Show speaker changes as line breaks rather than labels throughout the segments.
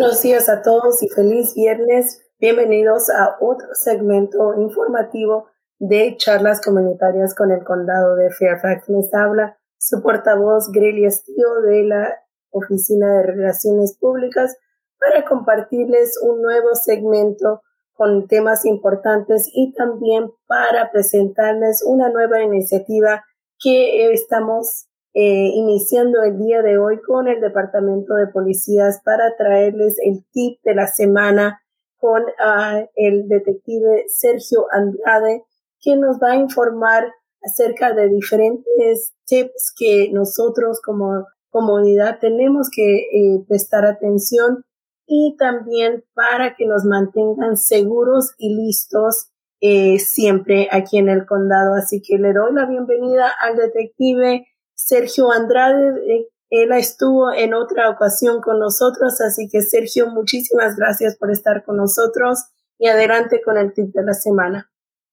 buenos días a todos y feliz viernes. Bienvenidos a otro segmento informativo de charlas comunitarias con el condado de Fairfax. Les habla su portavoz Grelia Estío de la Oficina de Relaciones Públicas para compartirles un nuevo segmento con temas importantes y también para presentarles una nueva iniciativa que estamos eh, iniciando el día de hoy con el Departamento de Policías para traerles el tip de la semana con uh, el detective Sergio Andrade, que nos va a informar acerca de diferentes tips que nosotros como comunidad tenemos que eh, prestar atención y también para que nos mantengan seguros y listos eh, siempre aquí en el condado. Así que le doy la bienvenida al detective Sergio Andrade. Eh, él estuvo en otra ocasión con nosotros, así que Sergio, muchísimas gracias por estar con nosotros y adelante con el tip de la semana.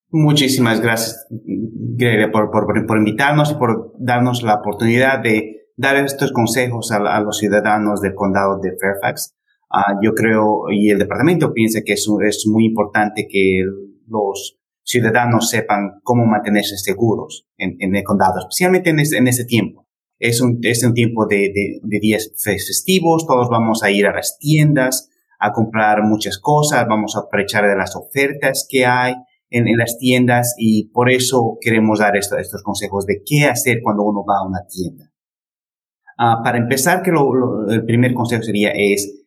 Muchísimas gracias, por, por, por, invitarnos y por darnos la oportunidad de dar estos consejos a, los ciudadanos del condado de Fairfax. Uh, yo creo, y el departamento piensa que es, es muy importante que los ciudadanos sepan cómo mantenerse seguros en, el condado, especialmente en ese, en ese tiempo. Es un, es un tiempo de, días festivos, todos vamos a ir a las tiendas a comprar muchas cosas, vamos a aprovechar de las ofertas que hay en, las tiendas y por eso queremos dar esto, estos consejos de qué hacer cuando uno va a una tienda. Uh, para empezar, que el primer consejo sería es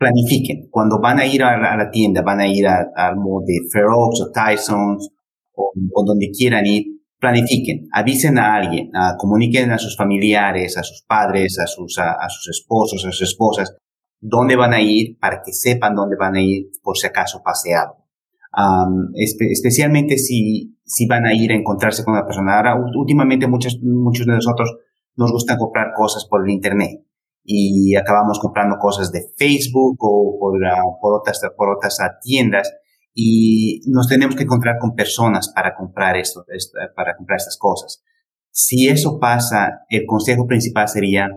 planifiquen. Cuando van a ir a la, tienda, van a ir al mall de Oaks o Tyson's o, donde quieran ir, planifiquen, avisen a alguien, comuniquen a sus familiares, a sus padres, a sus, a, sus esposos, a sus esposas, dónde van a ir para que sepan dónde van a ir por si acaso pase especialmente si, si van a ir a encontrarse con una persona. Ahora, últimamente muchos, muchos de nosotros nos gustan comprar cosas por el Internet y acabamos comprando cosas de Facebook o por, por otras, por otras tiendas y nos tenemos que encontrar con personas para comprar esto, para comprar estas cosas. Si eso pasa, el consejo principal sería,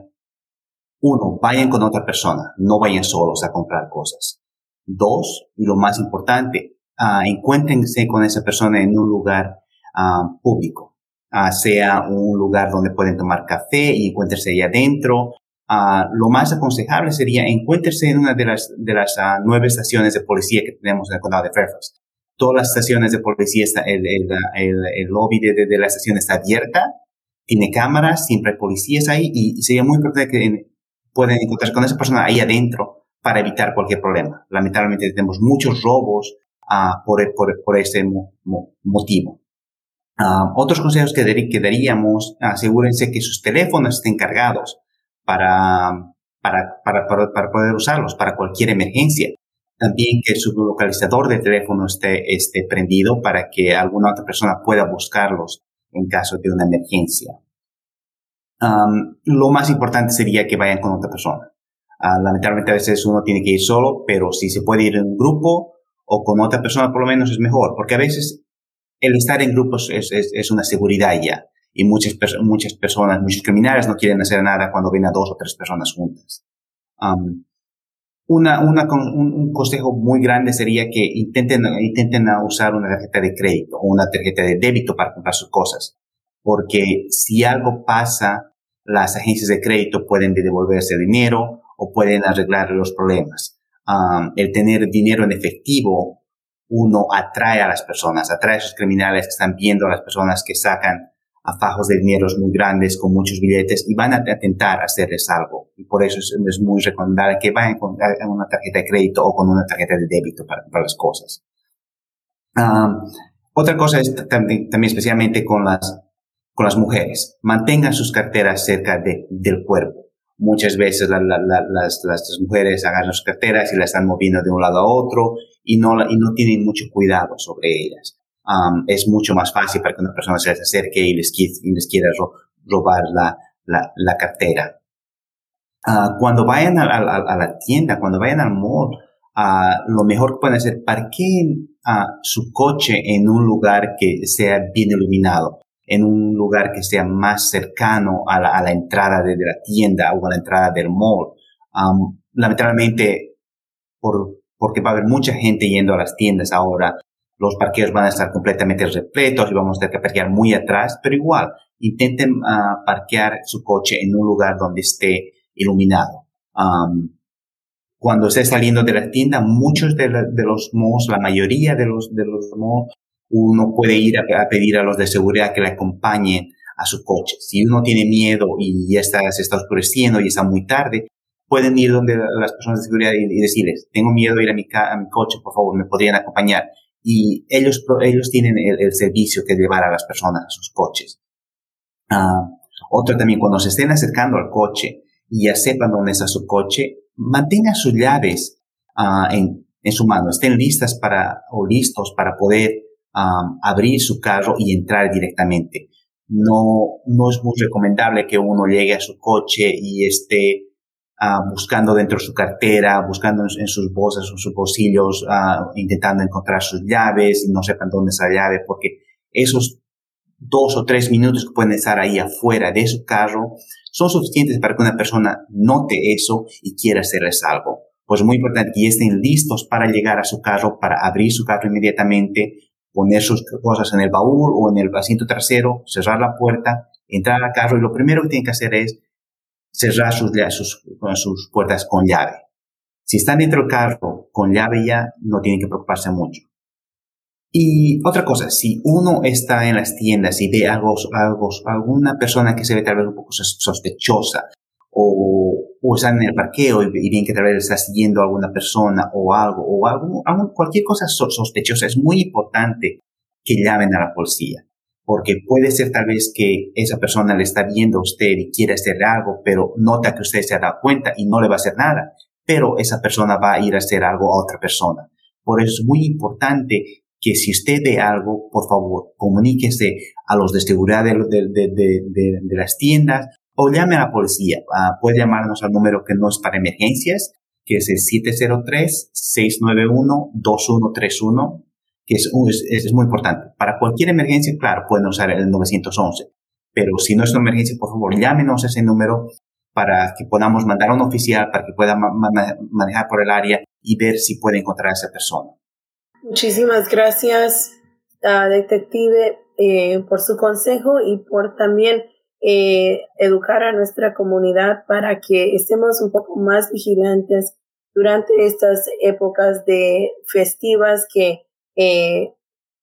uno, vayan con otra persona, no vayan solos a comprar cosas. Dos, y lo más importante, uh, con esa persona en un lugar uh, público, sea un lugar donde pueden tomar café y encuéntrense ahí adentro, Uh, lo más aconsejable sería encuéntrese en una de las, de las uh, nueve estaciones de policía que tenemos en el condado de Fairfax. Todas las estaciones de policía, está, el, el, el, el lobby de, de, de, la estación está abierta, tiene cámaras, siempre hay policías ahí y, y sería muy importante que en, pueden encontrarse con esa persona ahí adentro para evitar cualquier problema. Lamentablemente tenemos muchos robos uh, por, por, por ese mo, mo, motivo. otros consejos que, que daríamos, asegúrense que sus teléfonos estén cargados para, para, para, para, poder usarlos para cualquier emergencia. También que su localizador de teléfono esté, esté prendido para que alguna otra persona pueda buscarlos en caso de una emergencia. Lo más importante sería que vayan con otra persona. Uh, lamentablemente a veces uno tiene que ir solo, pero si se puede ir en un grupo o con otra persona por lo menos es mejor, porque a veces el estar en grupos es, es una seguridad ya y muchas, muchas personas, muchos criminales no quieren hacer nada cuando ven a dos o tres personas juntas. Um, una, una, un, un, consejo muy grande sería que intenten, intenten usar una tarjeta de crédito o una tarjeta de débito para comprar sus cosas. Porque si algo pasa, las agencias de crédito pueden devolverse dinero o pueden arreglar los problemas. Um, el tener dinero en efectivo, uno atrae a las personas, atrae a esos criminales que están viendo a las personas que sacan a fajos de dinero muy grandes con muchos billetes y van a intentar hacerles algo. Y por eso es, es muy recomendable que vayan con una tarjeta de crédito o con una tarjeta de débito para, para las cosas. Um, otra cosa es también, también especialmente con las, con las mujeres. Mantengan sus carteras cerca de, del cuerpo. Muchas veces la, la, la, las, las, mujeres agarran sus carteras y las están moviendo de un lado a otro y no, y no tienen mucho cuidado sobre ellas um, es mucho más fácil para que una persona se les acerque y les, y les quiera ro robar la, la, la cartera. Uh, cuando vayan a, a, a, la tienda, cuando vayan al mall, uh, lo mejor que pueden hacer, parqueen uh, su coche en un lugar que sea bien iluminado, en un lugar que sea más cercano a la, a la entrada de, de, la tienda o a la entrada del mall. Um, lamentablemente, por, porque va a haber mucha gente yendo a las tiendas ahora. Los parqueos van a estar completamente repletos y vamos a tener que parquear muy atrás, pero igual, intenten uh, parquear su coche en un lugar donde esté iluminado. Um, cuando esté saliendo de la tienda, muchos de, de, los malls, la mayoría de los, de los malls, uno puede ir a, a, pedir a los de seguridad que le acompañen a su coche. Si uno tiene miedo y ya está, se está oscureciendo y está muy tarde, pueden ir donde las personas de seguridad y, y decirles, tengo miedo de ir a mi, a mi, coche, por favor, me podrían acompañar. Y ellos, ellos tienen el, servicio que llevar a las personas a sus coches. Uh, otro también, cuando se estén acercando al coche y ya sepan dónde está su coche, mantengan sus llaves uh, en, en su mano, estén listas para, o listos para poder um, abrir su carro y entrar directamente. No, no es muy recomendable que uno llegue a su coche y esté uh, buscando dentro de su cartera, buscando en, en sus bolsas o sus bolsillos, uh, intentando encontrar sus llaves y no sepan dónde está la llave, porque esos dos o tres minutos que pueden estar ahí afuera de su carro son suficientes para que una persona note eso y quiera hacerles algo. Pues es muy importante que estén listos para llegar a su carro, para abrir su carro inmediatamente, poner sus cosas en el baúl o en el asiento trasero, cerrar la puerta, entrar al carro y lo primero que tienen que hacer es cerrar sus, sus, sus puertas con llave. Si están dentro del carro con llave ya, no tienen que preocuparse mucho. Y otra cosa, si uno está en las tiendas y ve algo, algo, alguna persona que se ve tal vez un poco sospechosa, o, o están en el parqueo y, y ven que tal vez está siguiendo a alguna persona o algo, o algo, algo cualquier cosa sospechosa, es muy importante que llamen a la policía. Porque puede ser tal vez que esa persona le está viendo a usted y quiere hacer algo, pero nota que usted se ha dado cuenta y no le va a hacer nada. Pero esa persona va a ir a hacer algo a otra persona. Por eso es muy importante que si usted ve algo, por favor, comuníquese a los de seguridad de, de, de, de las tiendas o llame a la policía. Uh, puede llamarnos al número que no es para emergencias, que es el 703-691-2131, que es, es, es, muy importante. Para cualquier emergencia, claro, pueden usar el 911. Pero si no es una emergencia, por favor, llámenos a ese número para que podamos mandar a un oficial para que pueda ma manejar por el área y ver si puede encontrar a esa persona.
Muchísimas gracias, uh, detective, eh, por su consejo y por también eh, educar a nuestra comunidad para que estemos un poco más vigilantes durante estas épocas de festivas que eh,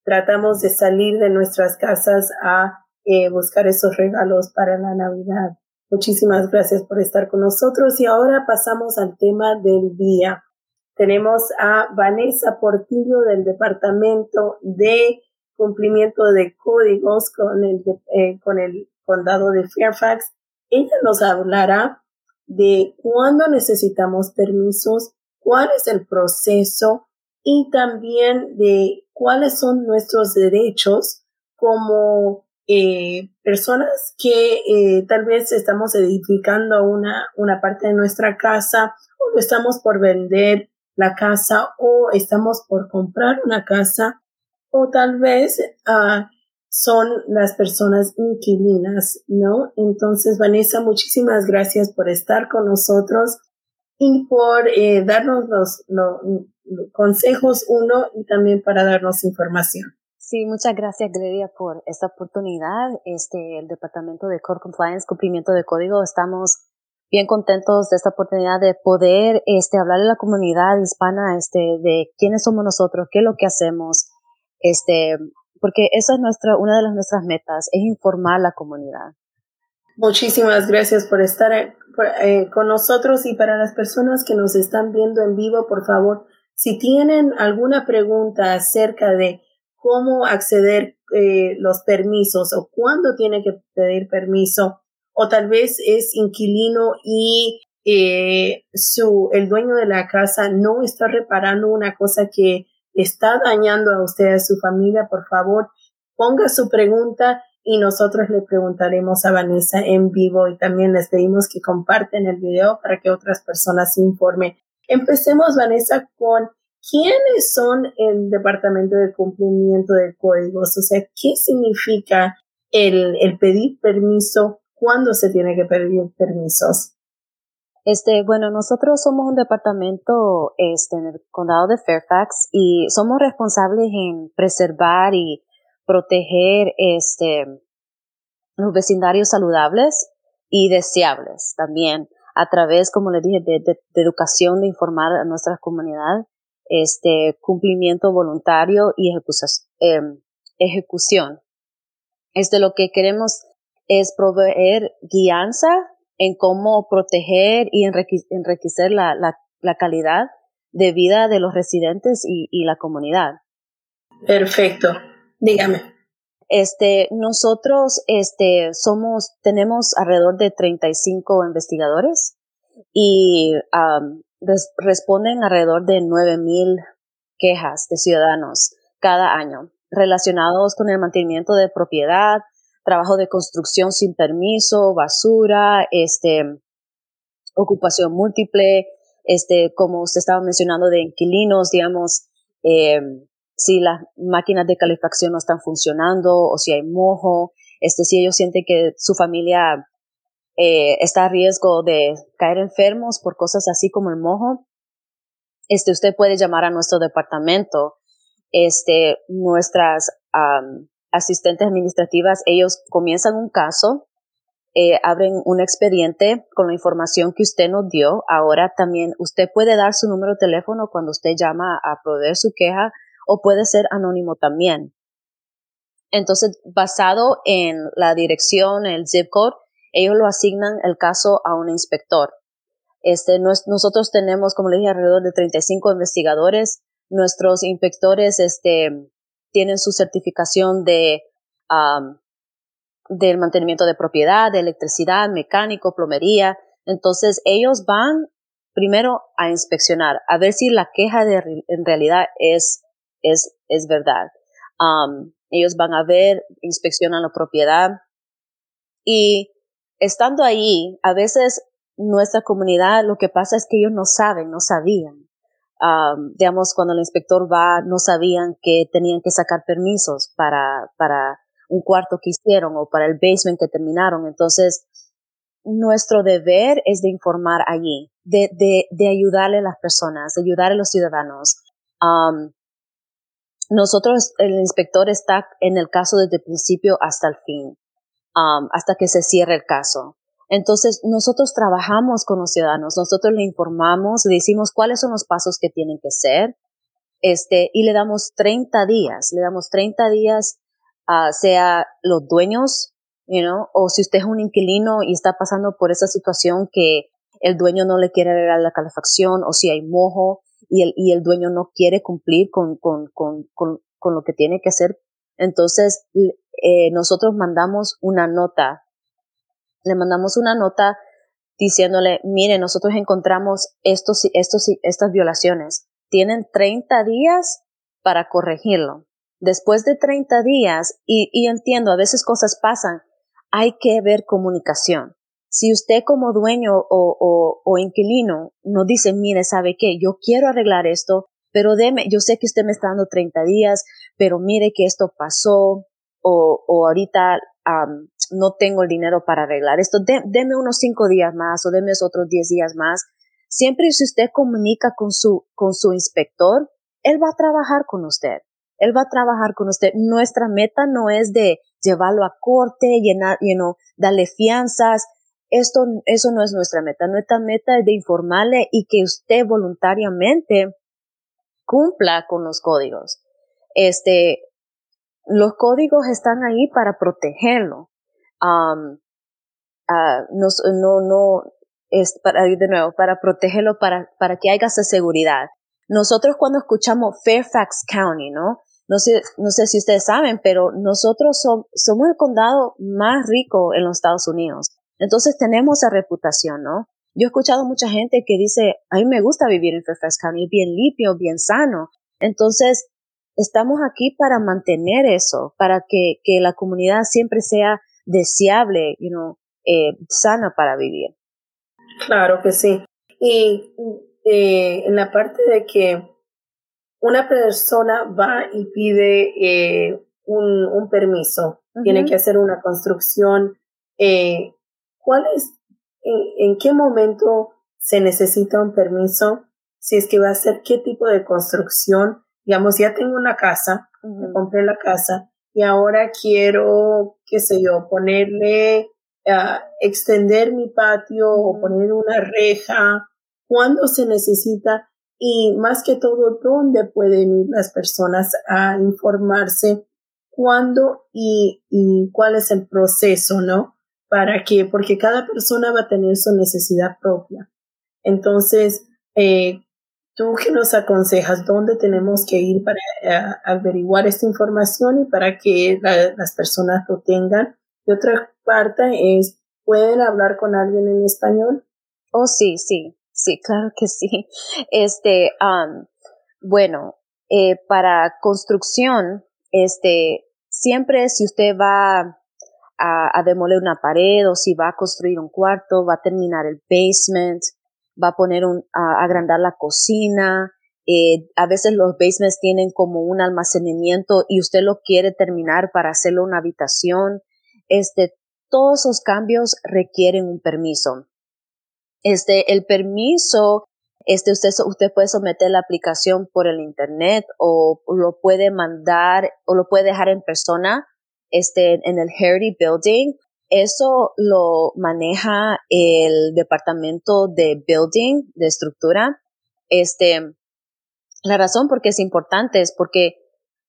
tratamos de salir de nuestras casas a eh, buscar esos regalos para la Navidad. Muchísimas gracias por estar con nosotros y ahora pasamos al tema del día. Tenemos a Vanessa Portillo del Departamento de Cumplimiento de Códigos con el, eh, con el Condado de Fairfax. Ella nos hablará de cuándo necesitamos permisos, cuál es el proceso y también de cuáles son nuestros derechos como eh, personas que eh, tal vez estamos edificando una, una parte de nuestra casa o estamos por vender la casa o estamos por comprar una casa o tal vez uh, son las personas inquilinas, ¿no? Entonces, Vanessa, muchísimas gracias por estar con nosotros y por eh, darnos los, los, consejos, uno, y también para darnos información.
Sí, muchas gracias, Gredia, por esta oportunidad. Este, el Departamento de Core Compliance, Cumplimiento de Código, estamos bien contentos de esta oportunidad de poder este, hablarle a la comunidad hispana este, de quiénes somos nosotros, qué es lo que hacemos, este, porque esa es nuestra, una de las nuestras metas, es informar a la comunidad.
Muchísimas gracias por estar eh, eh, con nosotros y para las personas que nos están viendo en vivo, por favor, si tienen alguna pregunta acerca de cómo acceder eh, los permisos o cuándo tiene que pedir permiso, o tal vez es inquilino y su, el dueño de la casa no está reparando una cosa que está dañando a usted, a su familia, por favor, ponga su pregunta y nosotros le preguntaremos a Vanessa en vivo y también les pedimos que comparten el video para que otras personas se informen. Empecemos, Vanessa, con quiénes son el Departamento de Cumplimiento de Códigos, o sea, qué significa el, el pedir permiso cuándo se tiene que pedir permisos?
Este, bueno, nosotros somos un departamento este, en el condado de Fairfax y somos responsables en preservar y proteger este, los vecindarios saludables y deseables también a través, como les dije, de, educación, de informar a nuestra comunidad, este cumplimiento voluntario y em, ejecución. Este lo que queremos es proveer guianza en cómo proteger y enriquecer la, la, calidad de vida de los residentes y, y la comunidad.
Perfecto. Dígame.
Este, nosotros, este, somos, tenemos alrededor de 35 investigadores y responden alrededor de 9000 quejas de ciudadanos cada año relacionados con el mantenimiento de propiedad, trabajo de construcción sin permiso, basura, este, ocupación múltiple, este, como usted estaba mencionando de inquilinos, digamos, eh, si las máquinas de calefacción no están funcionando o si hay mojo, este, si ellos sienten que su familia eh, está a riesgo de caer enfermos por cosas así como el mojo, este, usted puede llamar a nuestro departamento. Este, nuestras asistentes administrativas, ellos comienzan un caso, eh, abren un expediente con la información que usted nos dio. Ahora también usted puede dar su número de teléfono cuando usted llama a proveer su queja o puede ser anónimo también. Entonces, basado en la dirección, el zip code, ellos lo asignan el caso a un inspector. Este, nosotros tenemos, como le dije, alrededor de 35 investigadores. Nuestros inspectores, este, tienen su certificación de, del mantenimiento de propiedad, de electricidad, mecánico, plomería. Entonces, ellos van primero a inspeccionar, a ver si la queja de, en realidad es es, es verdad. Um, ellos van a ver, inspeccionan la propiedad y estando ahí, a veces nuestra comunidad lo que pasa es que ellos no saben, no sabían. Um, digamos, cuando el inspector va, no sabían que tenían que sacar permisos para, para un cuarto que hicieron o para el basement que terminaron. Entonces, nuestro deber es de informar allí, de, de, de ayudarle a las personas, de ayudar a los ciudadanos. Um, nosotros, el inspector está en el caso desde el principio hasta el fin, um, hasta que se cierre el caso. Entonces, nosotros trabajamos con los ciudadanos, nosotros le informamos, le decimos cuáles son los pasos que tienen que ser, este, y le damos 30 días, le damos 30 días, uh, sea los dueños, you know, o si usted es un inquilino y está pasando por esa situación que el dueño no le quiere arreglar la calefacción, o si hay mojo, y el, y el dueño no quiere cumplir con, con, con, con, con lo que tiene que hacer. Entonces, eh, nosotros mandamos una nota, le mandamos una nota diciéndole, mire, nosotros encontramos estos, estos, estas violaciones. Tienen 30 días para corregirlo. Después de 30 días, y, y entiendo, a veces cosas pasan, hay que ver comunicación. Si usted como dueño o, o, o inquilino nos dice, mire, ¿sabe qué? Yo quiero arreglar esto, pero deme, yo sé que usted me está dando 30 días, pero mire que esto pasó o, o ahorita no tengo el dinero para arreglar esto, deme unos 5 días más o deme otros 10 días más. Siempre si usted comunica con su, con su inspector, él va a trabajar con usted. Él va a trabajar con usted. Nuestra meta no es de llevarlo a corte, llenar, you know, darle fianzas, esto, eso no es nuestra meta. Nuestra meta es de informarle y que usted voluntariamente cumpla con los códigos. Este, los códigos están ahí para protegerlo. Um, no, no, es para, de nuevo, para protegerlo, para, para que haya esa seguridad. Nosotros cuando escuchamos Fairfax County, ¿no? No sé, no sé si ustedes saben, pero nosotros somos el condado más rico en los Estados Unidos. Entonces tenemos esa reputación, ¿no? Yo he escuchado mucha gente que dice, a mí me gusta vivir en Fairfax County, es bien limpio, bien sano. Entonces, estamos aquí para mantener eso, para que, que la comunidad siempre sea deseable, you know, eh, sana para vivir.
Claro que sí. Y eh, en la parte de que una persona va y pide eh, un, un, permiso, tiene que hacer una construcción, eh, ¿cuál es, en, qué momento se necesita un permiso, si es que va a ser qué tipo de construcción. Digamos, ya tengo una casa, me compré la casa y ahora quiero, qué sé yo, ponerle, uh, extender mi patio o poner una reja, cuándo se necesita y más que todo, dónde pueden ir las personas a informarse, cuándo y, y cuál es el proceso, ¿no? Para que, porque cada persona va a tener su necesidad propia. Entonces, eh, ¿tú qué nos aconsejas? ¿Dónde tenemos que ir para eh, averiguar esta información y para que las personas lo tengan? Y otra parte es, ¿pueden hablar con alguien en español?
Oh, sí, sí, sí, claro que sí. Este, um, bueno, eh, para construcción, este, siempre si usted va a, demoler una pared o si va a construir un cuarto, va a terminar el basement, va a poner un, a agrandar la cocina. Eh, a veces los basements tienen como un almacenamiento y usted lo quiere terminar para hacerlo una habitación. Este, todos esos cambios requieren un permiso. Este, el permiso, este, usted, usted puede someter la aplicación por el internet o lo puede mandar o lo puede dejar en persona, este, en el Heritage Building eso lo maneja el departamento de building, de estructura. Este, la razón por qué es importante es porque,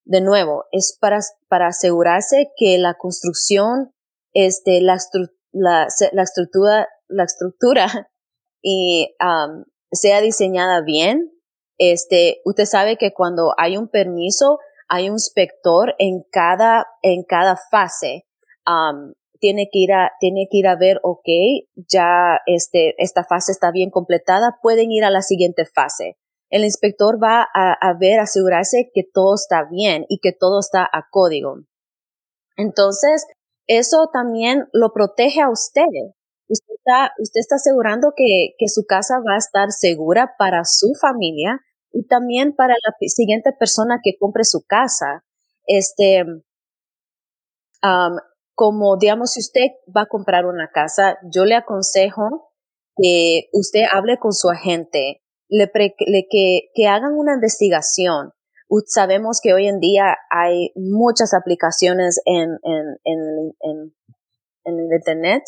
de nuevo, es para, para asegurarse que la construcción, este, la, la, estructura, la estructura y um, sea diseñada bien. Este, usted sabe que cuando hay un permiso, hay un inspector en cada, en cada fase. Um, tiene que ir a, tiene que ir a ver, ok, ya este, esta fase está bien completada, pueden ir a la siguiente fase. El inspector va a, a ver, asegurarse que todo está bien y que todo está a código. Entonces, eso también lo protege a usted. Usted está, usted está asegurando que, que su casa va a estar segura para su familia y también para la siguiente persona que compre su casa. Este, um, como digamos, si usted va a comprar una casa, yo le aconsejo que usted hable con su agente, le, que, que hagan una investigación. Sabemos que hoy en día hay muchas aplicaciones en, en, en, en, el Internet,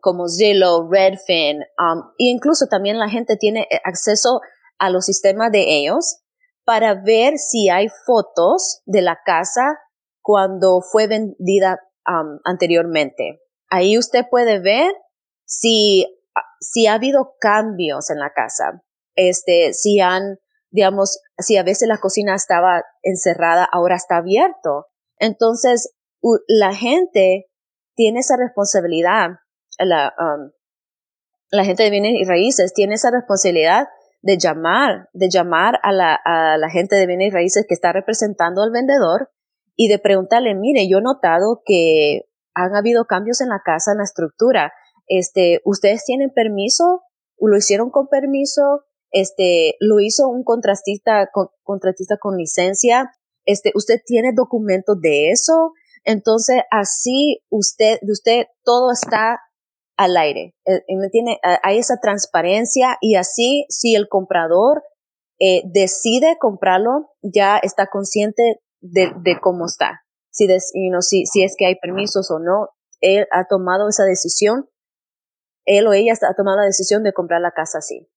como Zillow, Redfin, um, e incluso también la gente tiene acceso a los sistemas de ellos para ver si hay fotos de la casa cuando fue vendida um, anteriormente. Ahí usted puede ver si, si ha habido cambios en la casa. Este, si han, digamos, si a veces la cocina estaba encerrada, ahora está abierto. Entonces, la gente tiene esa responsabilidad, la, um, la gente de bienes y raíces tiene esa responsabilidad de llamar, de llamar a la, a la gente de bienes y raíces que está representando al vendedor y de preguntarle, mire, yo he notado que han habido cambios en la casa, en la estructura. Este, ¿ustedes tienen permiso? ¿Lo hicieron con permiso? Este, ¿lo hizo un contratista, con, contratista con licencia? Este, ¿usted tiene documentos de eso? Entonces, así usted, usted todo está al aire. Eh, tiene, hay esa transparencia y así si el comprador eh, decide comprarlo, ya está consciente de, cómo está. Si, si, si es que hay permisos o no, él ha tomado esa decisión, él o ella ha tomado la decisión de comprar la casa así.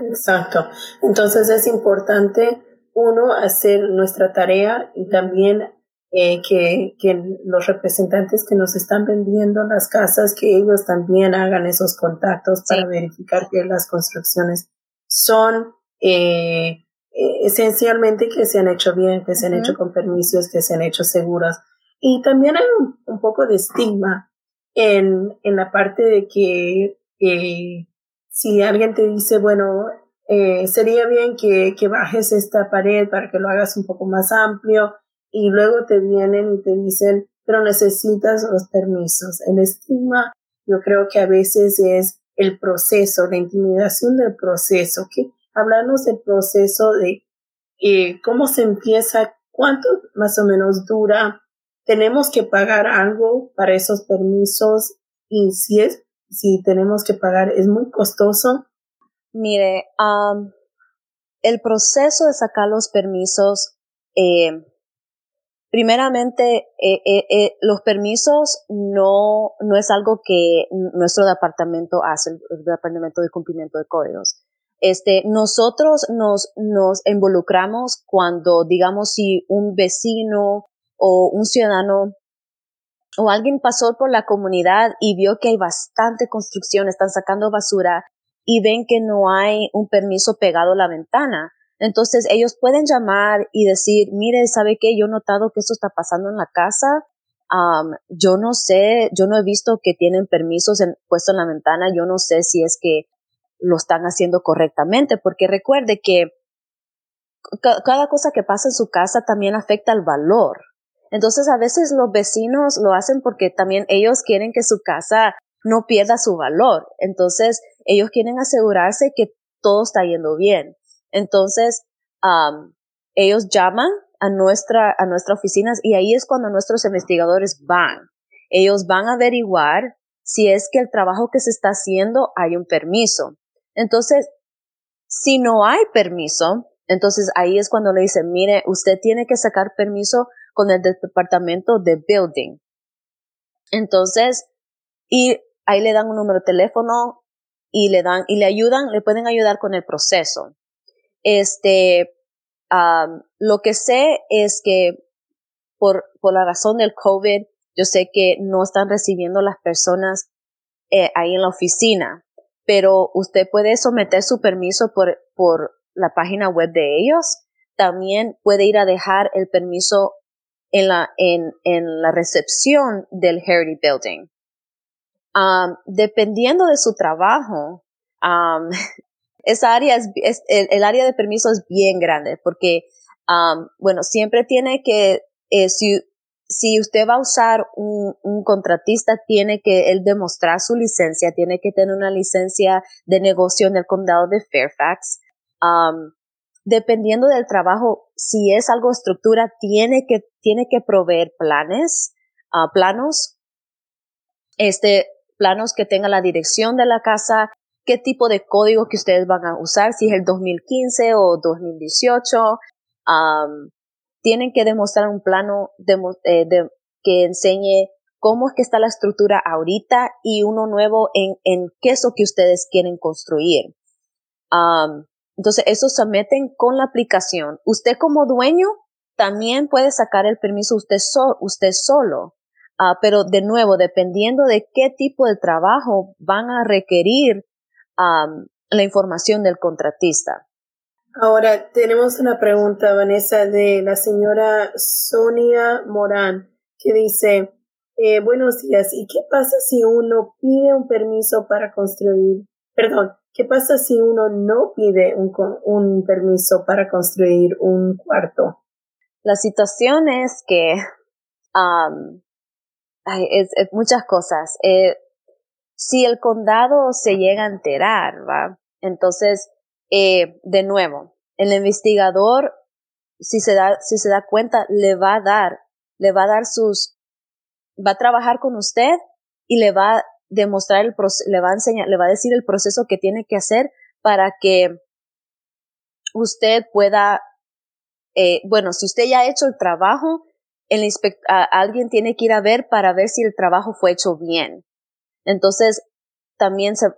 Exacto. Entonces es importante, uno, hacer nuestra tarea y también eh, que, que los representantes que nos están vendiendo las casas, que ellos también hagan esos contactos para verificar que las construcciones son eh, eh, esencialmente que se han hecho bien, que se han hecho con permisos, que se han hecho seguros. Y también hay un, poco de estigma en, en, la parte de que eh, si alguien te dice, bueno, sería bien que, que bajes esta pared para que lo hagas un poco más amplio y luego te vienen y te dicen, pero necesitas los permisos. El estigma yo creo que a veces es el proceso, la intimidación del proceso, que hablarnos del proceso de eh, cómo se empieza, cuánto más o menos dura, tenemos que pagar algo para esos permisos y si es, si tenemos que pagar, es muy costoso.
Mire, el proceso de sacar los permisos, eh, primeramente, eh, eh, los permisos no, no es algo que nuestro departamento hace, el, departamento de cumplimiento de códigos. Este, nosotros nos, nos involucramos cuando, digamos, si un vecino o un ciudadano o alguien pasó por la comunidad y vio que hay bastante construcción, están sacando basura y ven que no hay un permiso pegado a la ventana. Entonces ellos pueden llamar y decir, mire, ¿sabe qué? Yo he notado que esto está pasando en la casa. yo no sé, yo no he visto que tienen permisos puestos en la ventana. Yo no sé si es que lo están haciendo correctamente, porque recuerde que cada cosa que pasa en su casa también afecta el valor. Entonces a veces los vecinos lo hacen porque también ellos quieren que su casa no pierda su valor. Entonces ellos quieren asegurarse que todo está yendo bien. Entonces ellos llaman a nuestra, a nuestra oficina y ahí es cuando nuestros investigadores van. Ellos van a averiguar si es que el trabajo que se está haciendo hay un permiso. Entonces, si no hay permiso, entonces ahí es cuando le dicen, mire, usted tiene que sacar permiso con el departamento de building. Entonces, y ahí le dan un número de teléfono y le dan, y le ayudan, le pueden ayudar con el proceso. Este, lo que sé es que por, por la razón del COVID, yo sé que no están recibiendo las personas eh, ahí en la oficina, pero usted puede someter su permiso por, por la página web de ellos. También puede ir a dejar el permiso en la, en, en la recepción del Heritage Building. Dependiendo de su trabajo, esa área es, el, área de permiso es bien grande porque, bueno, siempre tiene que, eh, si, si usted va a usar un, un, contratista, tiene que él demostrar su licencia, tiene que tener una licencia de negocio en el condado de Fairfax. Dependiendo del trabajo, si es algo estructura, tiene que, tiene que proveer planes, uh, planos, este, planos que tengan la dirección de la casa, qué tipo de código que ustedes van a usar, si es el 2015 o 2018. Um, tienen que demostrar un plano eh, que enseñe cómo es que está la estructura ahorita y uno nuevo en, en qué es lo que ustedes quieren construir. Entonces, eso se meten con la aplicación. Usted como dueño también puede sacar el permiso usted, usted solo. Uh, pero de nuevo, dependiendo de qué tipo de trabajo van a requerir um, la información del contratista.
Ahora, tenemos una pregunta, Vanessa, de la señora Sonia Morán, que dice, eh, buenos días, ¿y qué pasa si uno pide un permiso para construir? Perdón, ¿Qué pasa si uno no pide un, un permiso para construir un cuarto?
La situación es que um, es, muchas cosas. Eh, si el condado se llega a enterar, ¿va? Entonces, eh, de nuevo, el investigador, si se da, si se da cuenta, le va a dar, le va a dar sus, va a trabajar con usted y le va demostrar el le va a enseñar, le va a decir el proceso que tiene que hacer para que usted pueda, eh, bueno, si usted ya ha hecho el trabajo, el alguien tiene que ir a ver para ver si el trabajo fue hecho bien. Entonces, también se,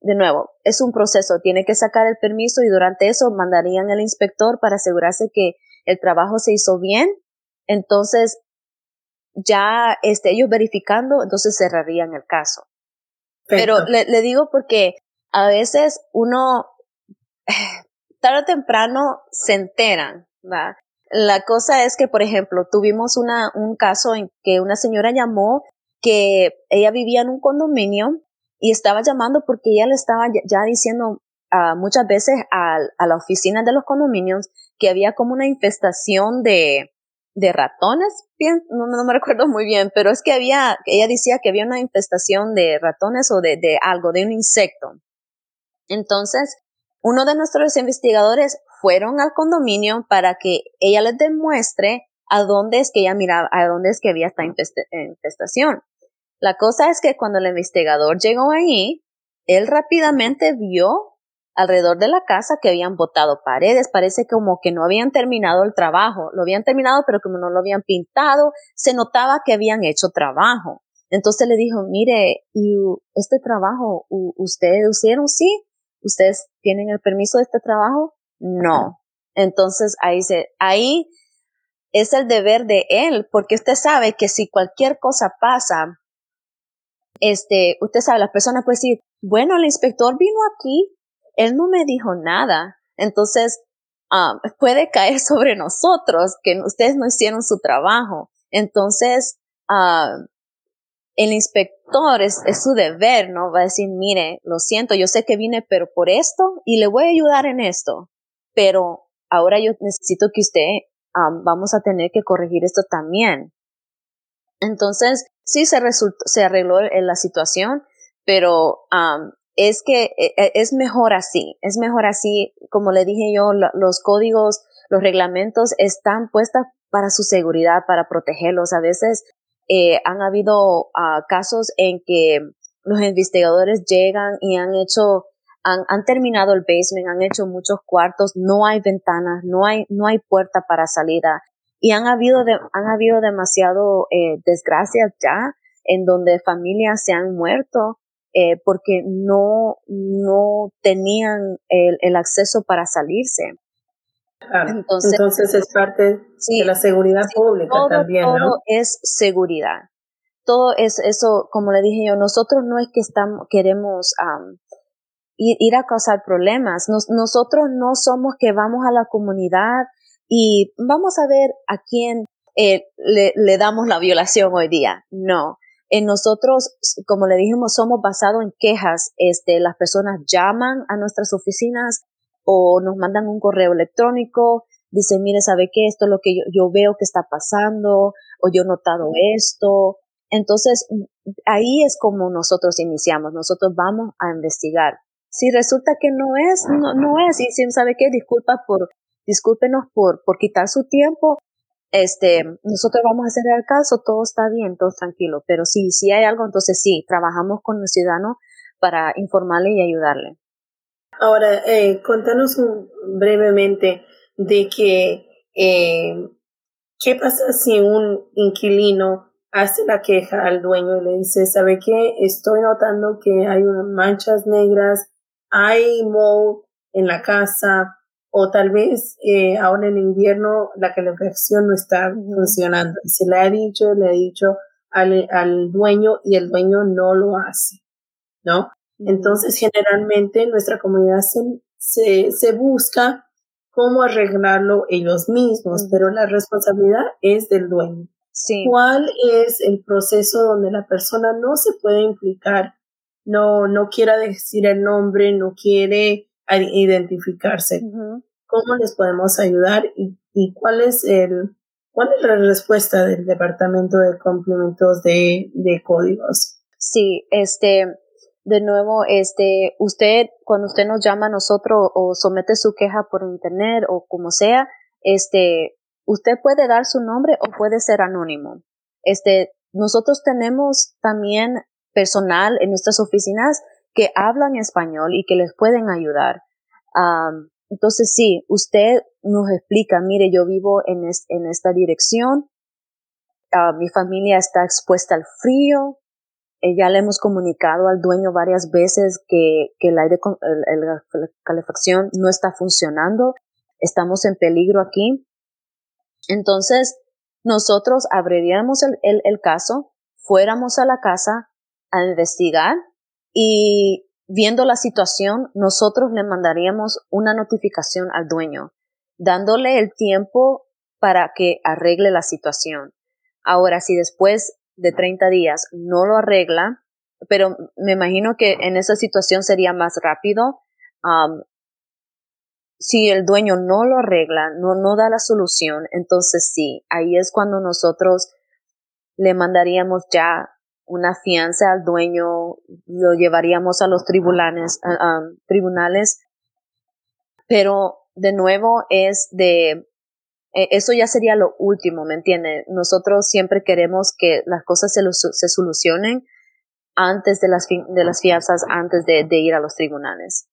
de nuevo, es un proceso, tiene que sacar el permiso y durante eso mandarían al inspector para asegurarse que el trabajo se hizo bien. Entonces, ya este, ellos verificando, entonces cerrarían el caso. Pero le, le digo porque a veces uno, tarde o temprano, se enteran, ¿va? La cosa es que, por ejemplo, tuvimos una, un caso en que una señora llamó que ella vivía en un condominio y estaba llamando porque ella le estaba ya diciendo uh, muchas veces a, a, la oficina de los condominios que había como una infestación de, de ratones, bien, no, no, me recuerdo muy bien, pero es que había, ella decía que había una infestación de ratones o de, de algo, de un insecto. Entonces, uno de nuestros investigadores fueron al condominio para que ella les demuestre a dónde es que ella miraba, a dónde es que había esta infestación. La cosa es que cuando el investigador llegó allí, él rápidamente vio alrededor de la casa que habían botado paredes, parece como que no habían terminado el trabajo, lo habían terminado pero como no lo habían pintado, se notaba que habían hecho trabajo. Entonces le dijo, mire, ¿y este trabajo ustedes hicieron? Sí, ¿ustedes tienen el permiso de este trabajo? No. Entonces ahí se, ahí es el deber de él, porque usted sabe que si cualquier cosa pasa, este, usted sabe, las personas pueden decir, bueno, el inspector vino aquí, él no me dijo nada. Entonces, um, puede caer sobre nosotros que ustedes no hicieron su trabajo. Entonces, um, el inspector es, es, su deber, ¿no? Va a decir, mire, lo siento, yo sé que vine, pero por esto y le voy a ayudar en esto. Pero ahora yo necesito que usted, um, vamos a tener que corregir esto también. Entonces, sí se resultó, se arregló la situación, pero um, es que e, e, es mejor así, es mejor así, como le dije yo, los códigos, los reglamentos están puestos para su seguridad, para protegerlos. A veces eh, han habido uh, casos en que los investigadores llegan y han hecho, han, han, terminado el basement, han hecho muchos cuartos, no hay ventanas, no hay, no hay puerta para salida. Y han habido, de, han habido demasiado eh, desgracias ya en donde familias se han muerto eh, porque no, no tenían el, el acceso para salirse.
Entonces, Entonces, es parte de la seguridad pública también, ¿no?
Todo es seguridad. Todo es eso, como le dije yo, nosotros no es que estamos, queremos ir, ir, a causar problemas. nosotros no somos que vamos a la comunidad y vamos a ver a quién eh, le, le damos la violación hoy día. No. En nosotros, como le dijimos, somos basados en quejas. Este, las personas llaman a nuestras oficinas o nos mandan un correo electrónico, dicen, mire, ¿sabe qué? Esto es lo que yo, yo veo que está pasando, o yo he notado esto. Entonces, ahí es como nosotros iniciamos, nosotros vamos a investigar. Si resulta que no es, no, no es, y si sabe qué, disculpa por, discúlpenos por, por quitar su tiempo, este, nosotros vamos a hacer el caso, todo está bien, todo tranquilo, pero si, si hay algo, entonces sí, trabajamos con el ciudadano para informarle y ayudarle.
Ahora, eh, contanos brevemente de que, eh, ¿qué pasa si un inquilino hace la queja al dueño y le dice, ¿sabe qué? Estoy notando que hay manchas negras, hay mold en la casa, o tal vez eh, ahora en invierno la calefacción no está funcionando. Se le ha dicho, le ha dicho al, al dueño y el dueño no lo hace, ¿no? Entonces, generalmente en nuestra comunidad se, se, busca cómo arreglarlo ellos mismos, pero la responsabilidad es del dueño. Sí. ¿Cuál es el proceso donde la persona no se puede implicar, no, no quiera decir el nombre, no quiere identificarse. ¿Cómo les podemos ayudar y, y, cuál es el cuál es la respuesta del departamento de complementos de, de códigos?
Sí, este de nuevo, este, usted, cuando usted nos llama a nosotros o somete su queja por internet o como sea, este, usted puede dar su nombre o puede ser anónimo. Este, nosotros tenemos también personal en nuestras oficinas que hablan español y que les pueden ayudar. entonces sí, usted nos explica, mire, yo vivo en, en esta dirección, mi familia está expuesta al frío, eh, ya le hemos comunicado al dueño varias veces que, el aire, el, calefacción no está funcionando, estamos en peligro aquí. Entonces, nosotros abriríamos el, el, el caso, fuéramos a la casa a investigar y viendo la situación, nosotros le mandaríamos una notificación al dueño, dándole el tiempo para que arregle la situación. Ahora, si después de 30 días no lo arregla, pero me imagino que en esa situación sería más rápido. si el dueño no lo arregla, no, no da la solución, entonces sí, ahí es cuando nosotros le mandaríamos ya una fianza al dueño, lo llevaríamos a los tribunales, tribunales, pero de nuevo es de eh, eso ya sería lo último, ¿me entiende? Nosotros siempre queremos que las cosas se, se solucionen antes de las, de las fianzas, antes de ir a los tribunales.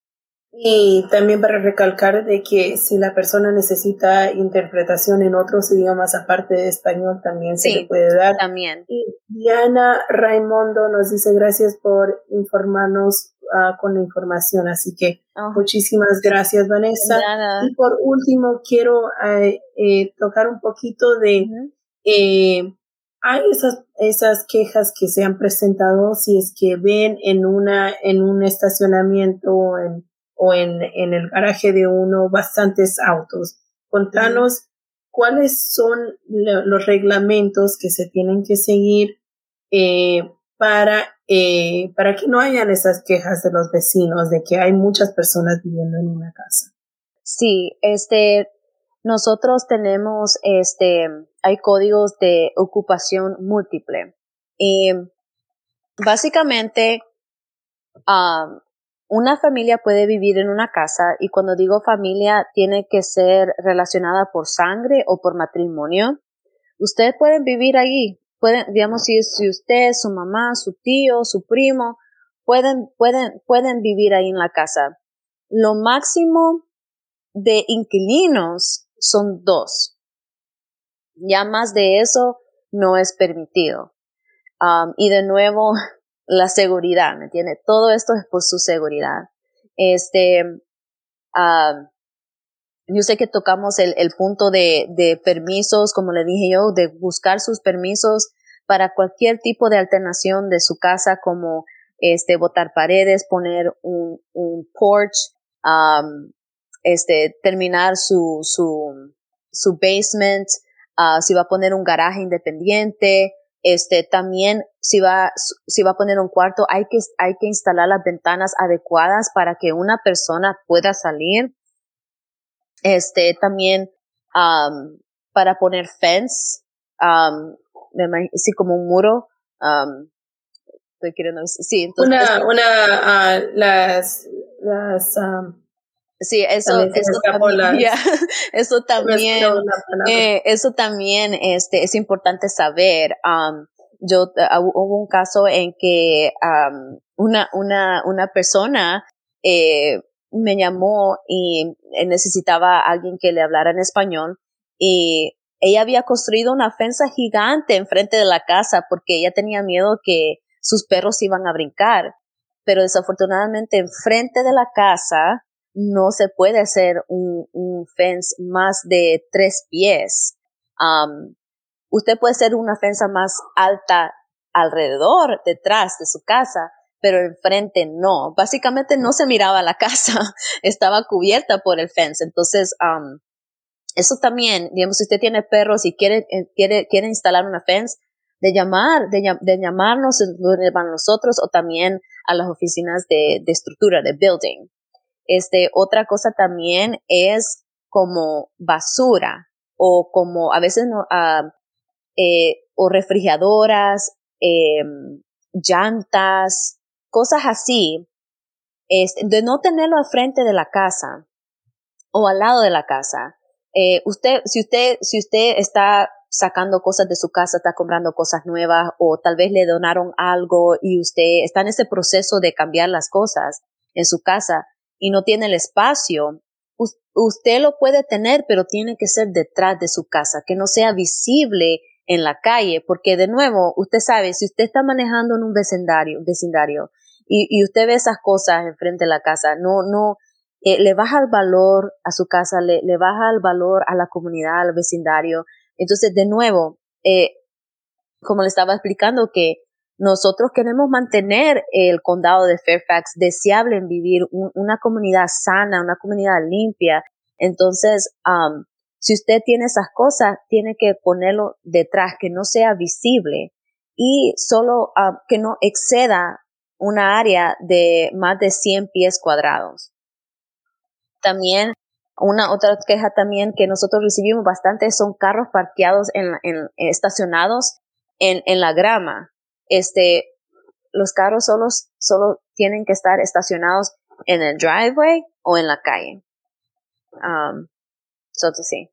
Y también para recalcar de que si la persona necesita interpretación en otros idiomas aparte de español, también se le puede dar.
También.
Y Diana Raimondo nos dice gracias por informarnos uh, con la información. Así que oh. muchísimas gracias, Vanessa. Y por último, quiero uh, eh, tocar un poquito de... eh, hay esas, esas quejas que se han presentado si es que ven en una en un estacionamiento en o en, en el garaje de uno bastantes autos. Contanos cuáles son los reglamentos que se tienen que seguir eh, para, eh, para que no hayan esas quejas de los vecinos de que hay muchas personas viviendo en una casa.
Sí, este, nosotros tenemos, este, hay códigos de ocupación múltiple. Y básicamente, um, una familia puede vivir en una casa y cuando digo familia tiene que ser relacionada por sangre o por matrimonio. Ustedes pueden vivir allí, pueden, digamos, si, si usted, su mamá, su tío, su primo, pueden, pueden, pueden vivir ahí en la casa. Lo máximo de inquilinos son dos. Ya más de eso no es permitido. Um, y de nuevo, la seguridad, ¿me entiende? Todo esto es por su seguridad. Este, uh, yo sé que tocamos el, punto de, permisos, como le dije yo, de buscar sus permisos para cualquier tipo de alternación de su casa, como este, botar paredes, poner un, porch, este, terminar su, su, su basement, uh, si va a poner un garaje independiente, este, también si va, si va a poner un cuarto, hay que, hay que instalar las ventanas adecuadas para que una persona pueda salir. Este, también, um, para poner fence, um, sí, como un muro, um, estoy queriendo, sí,
entonces. Una, una, uh, las, las, um,
Sí, eso, eso también, eso también, eh, eso también, este, es importante saber. Um, yo, uh, hubo un caso en que, um, una, una, una persona, eh, me llamó y necesitaba a alguien que le hablara en español y ella había construido una fensa gigante enfrente de la casa porque ella tenía miedo que sus perros iban a brincar. Pero desafortunadamente enfrente de la casa no se puede hacer un, fence más de tres pies. Um, usted puede hacer una fensa más alta alrededor, detrás de su casa, pero enfrente no. Básicamente no se miraba la casa, estaba cubierta por el fence. Entonces, um, eso también, digamos, si usted tiene perros y quiere, eh, quiere, quiere instalar una fence, de llamar, de, de llamarnos donde van nosotros o también a las oficinas de estructura, de building. Este, otra cosa también es como basura o como a veces no, uh, o refrigeradoras, eh, llantas, cosas así, este, de no tenerlo al frente de la casa o al lado de la casa. Eh, usted, si usted, si usted está sacando cosas de su casa, está comprando cosas nuevas o tal vez le donaron algo y usted está en ese proceso de cambiar las cosas en su casa, y no tiene el espacio, usted lo puede tener, pero tiene que ser detrás de su casa, que no sea visible en la calle, porque de nuevo, usted sabe, si usted está manejando en un vecindario, vecindario y, usted ve esas cosas enfrente de la casa, no, no, eh, le baja el valor a su casa, le, le, baja el valor a la comunidad, al vecindario. Entonces, de nuevo, eh, como le estaba explicando, que nosotros queremos mantener el condado de Fairfax deseable en vivir una comunidad sana, una comunidad limpia. Entonces, um, si usted tiene esas cosas, tiene que ponerlo detrás, que no sea visible y solo um, que no exceda una área de más de 100 pies cuadrados. También una otra queja también que nosotros recibimos bastante son carros parqueados en, en estacionados en, en la grama este, los carros solo, solo tienen que estar estacionados en el driveway o en la calle. Um, so sí.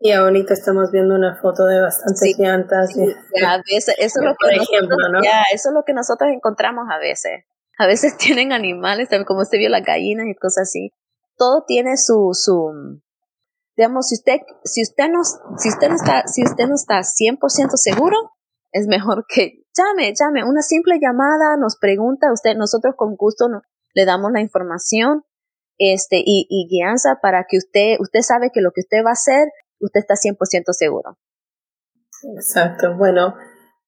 Y ahorita estamos viendo una foto de bastantes llantas.
a veces, eso es lo que ejemplo, ¿no? eso es lo que nosotros encontramos a veces. A veces tienen animales, como usted vio las gallinas y cosas así. Todo tiene su, su, digamos, si usted, si usted no, si usted no está, si usted no está 100% seguro, es mejor que llame, llame, una simple llamada, nos pregunta usted, nosotros con gusto le damos la información, este, y, y guianza para que usted, usted sabe que lo que usted va a hacer, usted está 100% seguro.
Exacto. Bueno,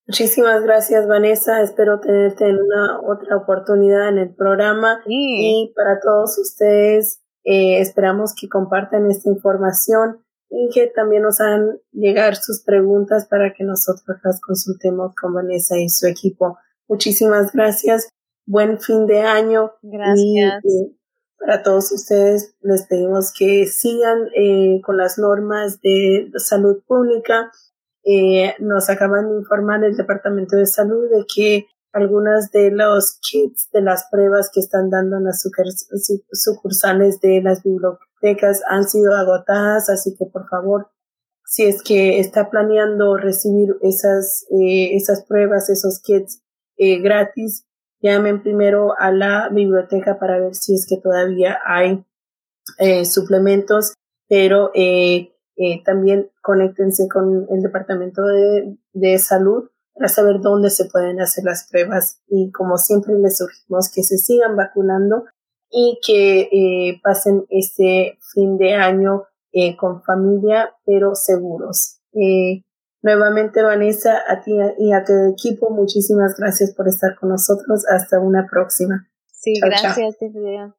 muchísimas gracias, Vanessa. Espero tenerte en una otra oportunidad en el programa. Y para todos ustedes, eh, esperamos que compartan esta información y que también nos hagan llegar sus preguntas para que nosotros las consultemos con Vanessa y su equipo. Muchísimas gracias. Buen fin de año.
Gracias.
Y, eh, para todos ustedes les pedimos que sigan eh, con las normas de salud pública. Eh, nos acaban de informar el Departamento de Salud de que algunas de los kits de las pruebas que están dando en las sucursales de las bibliotecas han sido agotadas, así que por favor, si es que está planeando recibir esas, eh, esas pruebas, esos kits eh, gratis, llamen primero a la biblioteca para ver si es que todavía hay eh, suplementos, pero eh, eh, también conéctense con el departamento de, de, salud para saber dónde se pueden hacer las pruebas y como siempre les sugerimos que se sigan vacunando y que pasen este fin de año con familia pero seguros. Nuevamente, Vanessa, a ti y a tu equipo, muchísimas gracias por estar con nosotros. Hasta una próxima.
Sí, gracias, chao.